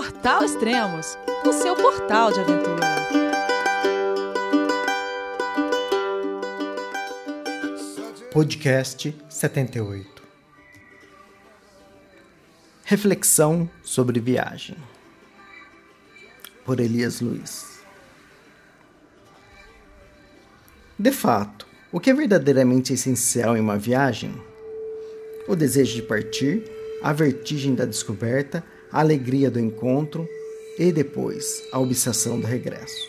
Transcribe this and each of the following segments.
Portal Extremos, o seu portal de aventura. Podcast 78 Reflexão sobre viagem por Elias Luiz De fato, o que é verdadeiramente essencial em uma viagem? O desejo de partir, a vertigem da descoberta, a alegria do encontro e depois a obsessão do regresso.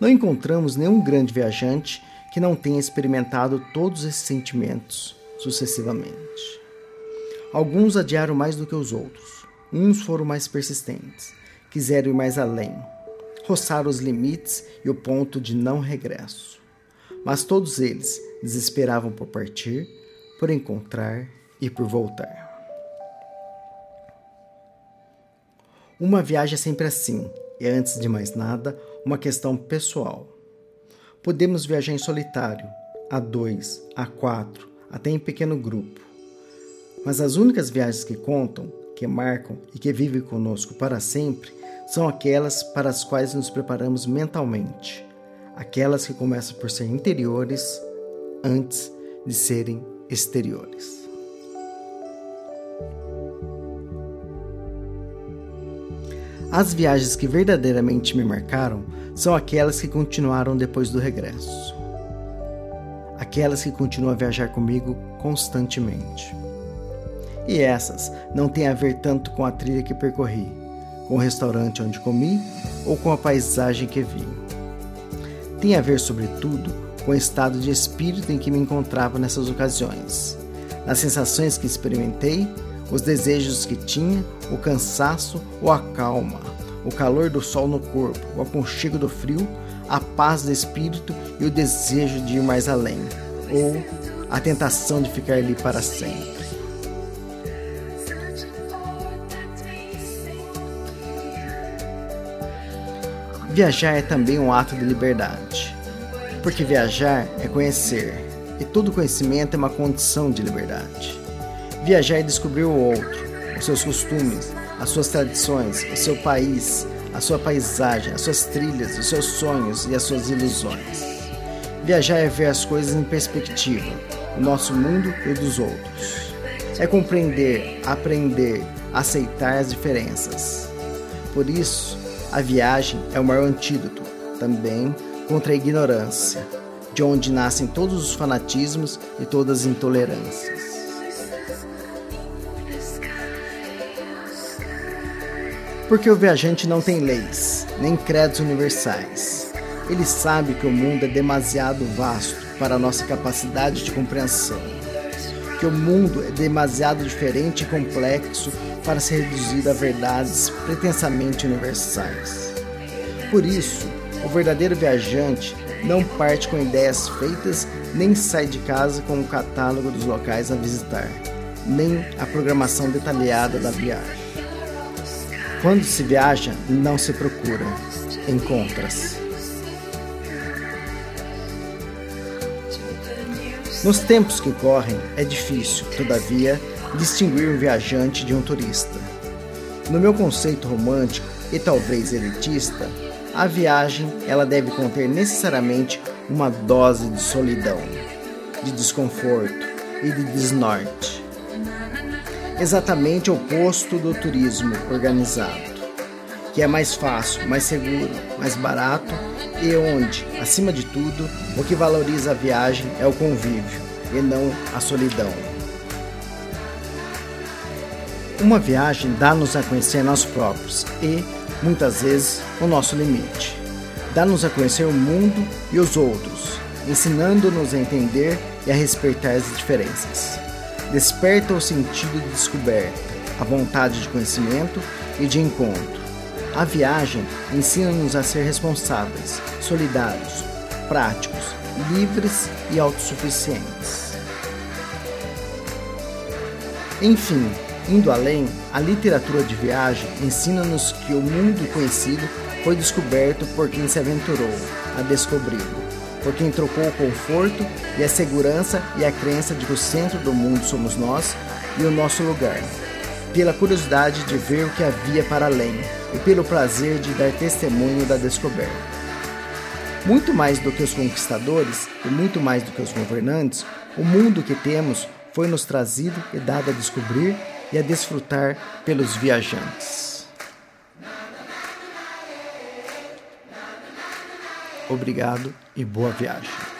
Não encontramos nenhum grande viajante que não tenha experimentado todos esses sentimentos sucessivamente. Alguns adiaram mais do que os outros, uns foram mais persistentes, quiseram ir mais além, roçar os limites e o ponto de não regresso. Mas todos eles desesperavam por partir, por encontrar e por voltar. Uma viagem é sempre assim, e antes de mais nada, uma questão pessoal. Podemos viajar em solitário, a dois, a quatro, até em pequeno grupo. Mas as únicas viagens que contam, que marcam e que vivem conosco para sempre são aquelas para as quais nos preparamos mentalmente, aquelas que começam por ser interiores antes de serem exteriores. As viagens que verdadeiramente me marcaram são aquelas que continuaram depois do regresso. Aquelas que continuam a viajar comigo constantemente. E essas não têm a ver tanto com a trilha que percorri, com o restaurante onde comi ou com a paisagem que vi. Tem a ver, sobretudo, com o estado de espírito em que me encontrava nessas ocasiões, nas sensações que experimentei os desejos que tinha, o cansaço ou a calma, o calor do sol no corpo, o aconchego do frio, a paz do espírito e o desejo de ir mais além, ou a tentação de ficar ali para sempre. Viajar é também um ato de liberdade, porque viajar é conhecer, e todo conhecimento é uma condição de liberdade. Viajar é descobrir o outro, os seus costumes, as suas tradições, o seu país, a sua paisagem, as suas trilhas, os seus sonhos e as suas ilusões. Viajar é ver as coisas em perspectiva, o nosso mundo e o dos outros. É compreender, aprender, aceitar as diferenças. Por isso, a viagem é o maior antídoto, também, contra a ignorância, de onde nascem todos os fanatismos e todas as intolerâncias. Porque o viajante não tem leis, nem credos universais. Ele sabe que o mundo é demasiado vasto para a nossa capacidade de compreensão. Que o mundo é demasiado diferente e complexo para ser reduzido a verdades pretensamente universais. Por isso, o verdadeiro viajante não parte com ideias feitas, nem sai de casa com o catálogo dos locais a visitar, nem a programação detalhada da viagem. Quando se viaja, não se procura, encontra-se. Nos tempos que correm, é difícil, todavia, distinguir um viajante de um turista. No meu conceito romântico e talvez elitista, a viagem ela deve conter necessariamente uma dose de solidão, de desconforto e de desnorte exatamente oposto do turismo organizado, que é mais fácil, mais seguro, mais barato e onde, acima de tudo, o que valoriza a viagem é o convívio e não a solidão. Uma viagem dá-nos a conhecer nós próprios e, muitas vezes, o nosso limite. Dá-nos a conhecer o mundo e os outros, ensinando-nos a entender e a respeitar as diferenças desperta o sentido de descoberta, a vontade de conhecimento e de encontro. A viagem ensina-nos a ser responsáveis, solidários, práticos, livres e autossuficientes. Enfim, indo além, a literatura de viagem ensina-nos que o mundo conhecido foi descoberto por quem se aventurou a descobri-lo por quem trocou o conforto e a segurança e a crença de que o centro do mundo somos nós e o nosso lugar. pela curiosidade de ver o que havia para além e pelo prazer de dar testemunho da descoberta. Muito mais do que os conquistadores e muito mais do que os governantes, o mundo que temos foi nos trazido e dado a descobrir e a desfrutar pelos viajantes. Obrigado e boa viagem.